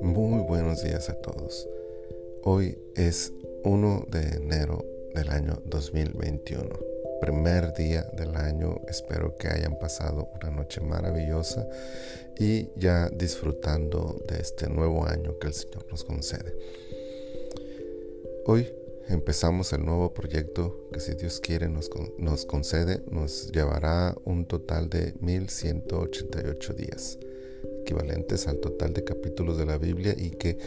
Muy buenos días a todos. Hoy es 1 de enero del año 2021. Primer día del año. Espero que hayan pasado una noche maravillosa y ya disfrutando de este nuevo año que el Señor nos concede. Hoy empezamos el nuevo proyecto que si Dios quiere nos, nos concede, nos llevará un total de 1188 días equivalentes al total de capítulos de la Biblia y que,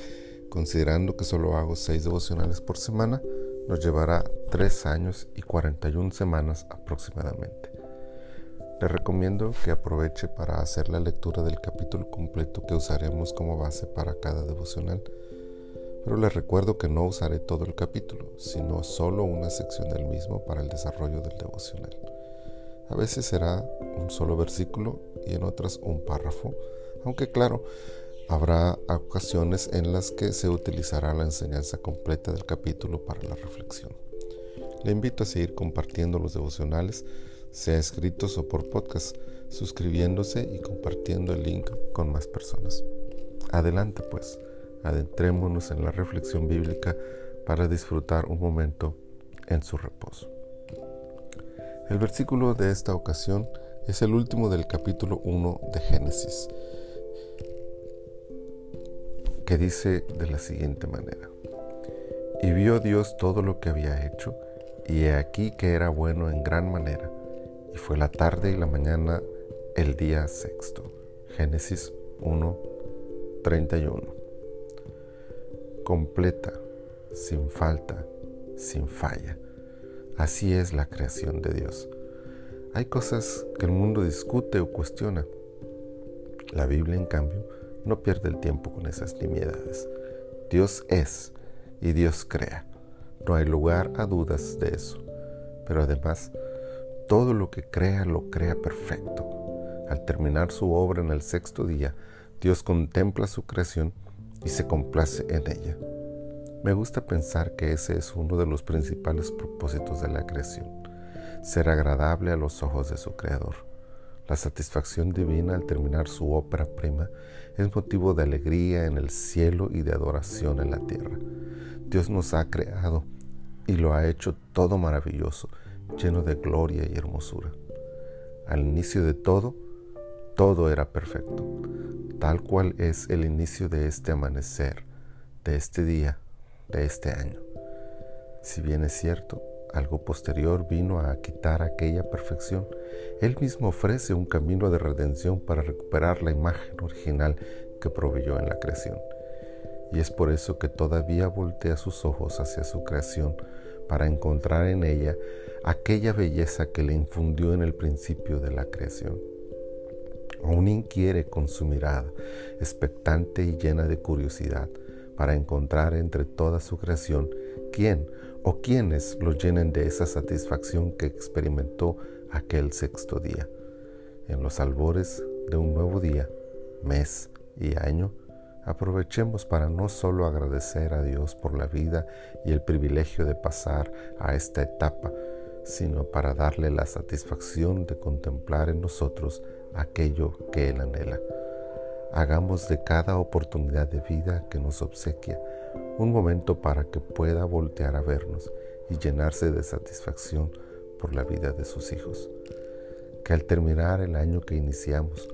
considerando que solo hago seis devocionales por semana, nos llevará tres años y 41 semanas aproximadamente. Le recomiendo que aproveche para hacer la lectura del capítulo completo que usaremos como base para cada devocional. Pero le recuerdo que no usaré todo el capítulo, sino solo una sección del mismo para el desarrollo del devocional. A veces será un solo versículo y en otras un párrafo aunque claro, habrá ocasiones en las que se utilizará la enseñanza completa del capítulo para la reflexión. Le invito a seguir compartiendo los devocionales, sea escritos o por podcast, suscribiéndose y compartiendo el link con más personas. Adelante pues, adentrémonos en la reflexión bíblica para disfrutar un momento en su reposo. El versículo de esta ocasión es el último del capítulo 1 de Génesis que dice de la siguiente manera. Y vio Dios todo lo que había hecho, y he aquí que era bueno en gran manera, y fue la tarde y la mañana el día sexto. Génesis 1, 31. Completa, sin falta, sin falla. Así es la creación de Dios. Hay cosas que el mundo discute o cuestiona. La Biblia, en cambio, no pierde el tiempo con esas nimiedades. Dios es y Dios crea. No hay lugar a dudas de eso. Pero además, todo lo que crea lo crea perfecto. Al terminar su obra en el sexto día, Dios contempla su creación y se complace en ella. Me gusta pensar que ese es uno de los principales propósitos de la creación, ser agradable a los ojos de su Creador. La satisfacción divina al terminar su ópera prima es motivo de alegría en el cielo y de adoración en la tierra. Dios nos ha creado y lo ha hecho todo maravilloso, lleno de gloria y hermosura. Al inicio de todo, todo era perfecto, tal cual es el inicio de este amanecer, de este día, de este año. Si bien es cierto, algo posterior vino a quitar aquella perfección. Él mismo ofrece un camino de redención para recuperar la imagen original que proveyó en la creación. Y es por eso que todavía voltea sus ojos hacia su creación para encontrar en ella aquella belleza que le infundió en el principio de la creación. Aún inquiere con su mirada, expectante y llena de curiosidad, para encontrar entre toda su creación quién o quienes lo llenen de esa satisfacción que experimentó aquel sexto día. En los albores de un nuevo día, mes y año, aprovechemos para no solo agradecer a Dios por la vida y el privilegio de pasar a esta etapa, sino para darle la satisfacción de contemplar en nosotros aquello que Él anhela. Hagamos de cada oportunidad de vida que nos obsequia un momento para que pueda voltear a vernos y llenarse de satisfacción por la vida de sus hijos. Que al terminar el año que iniciamos,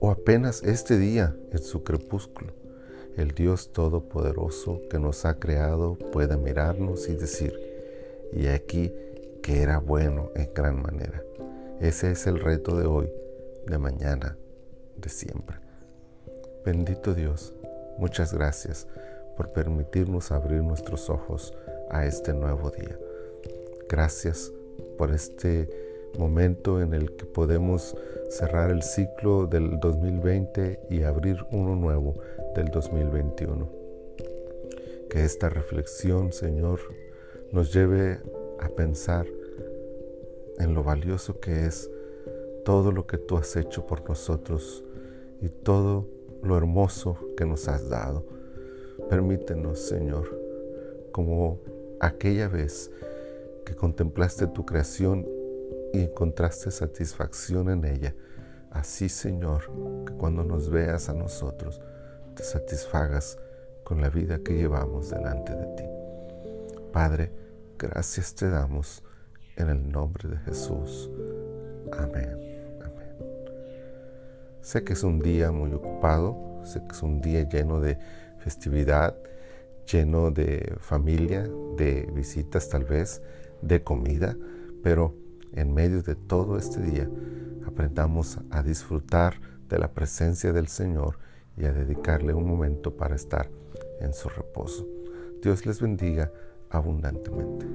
o apenas este día en su crepúsculo, el Dios Todopoderoso que nos ha creado pueda mirarnos y decir, y aquí que era bueno en gran manera. Ese es el reto de hoy, de mañana, de siempre. Bendito Dios, muchas gracias por permitirnos abrir nuestros ojos a este nuevo día. Gracias por este momento en el que podemos cerrar el ciclo del 2020 y abrir uno nuevo del 2021. Que esta reflexión, Señor, nos lleve a pensar en lo valioso que es todo lo que tú has hecho por nosotros y todo lo hermoso que nos has dado. Permítenos, Señor, como aquella vez que contemplaste tu creación y encontraste satisfacción en ella, Así, Señor, que cuando nos veas a nosotros, te satisfagas con la vida que llevamos delante de ti. Padre, gracias te damos en el nombre de Jesús. Amén. Sé que es un día muy ocupado, sé que es un día lleno de festividad, lleno de familia, de visitas tal vez, de comida, pero en medio de todo este día aprendamos a disfrutar de la presencia del Señor y a dedicarle un momento para estar en su reposo. Dios les bendiga abundantemente.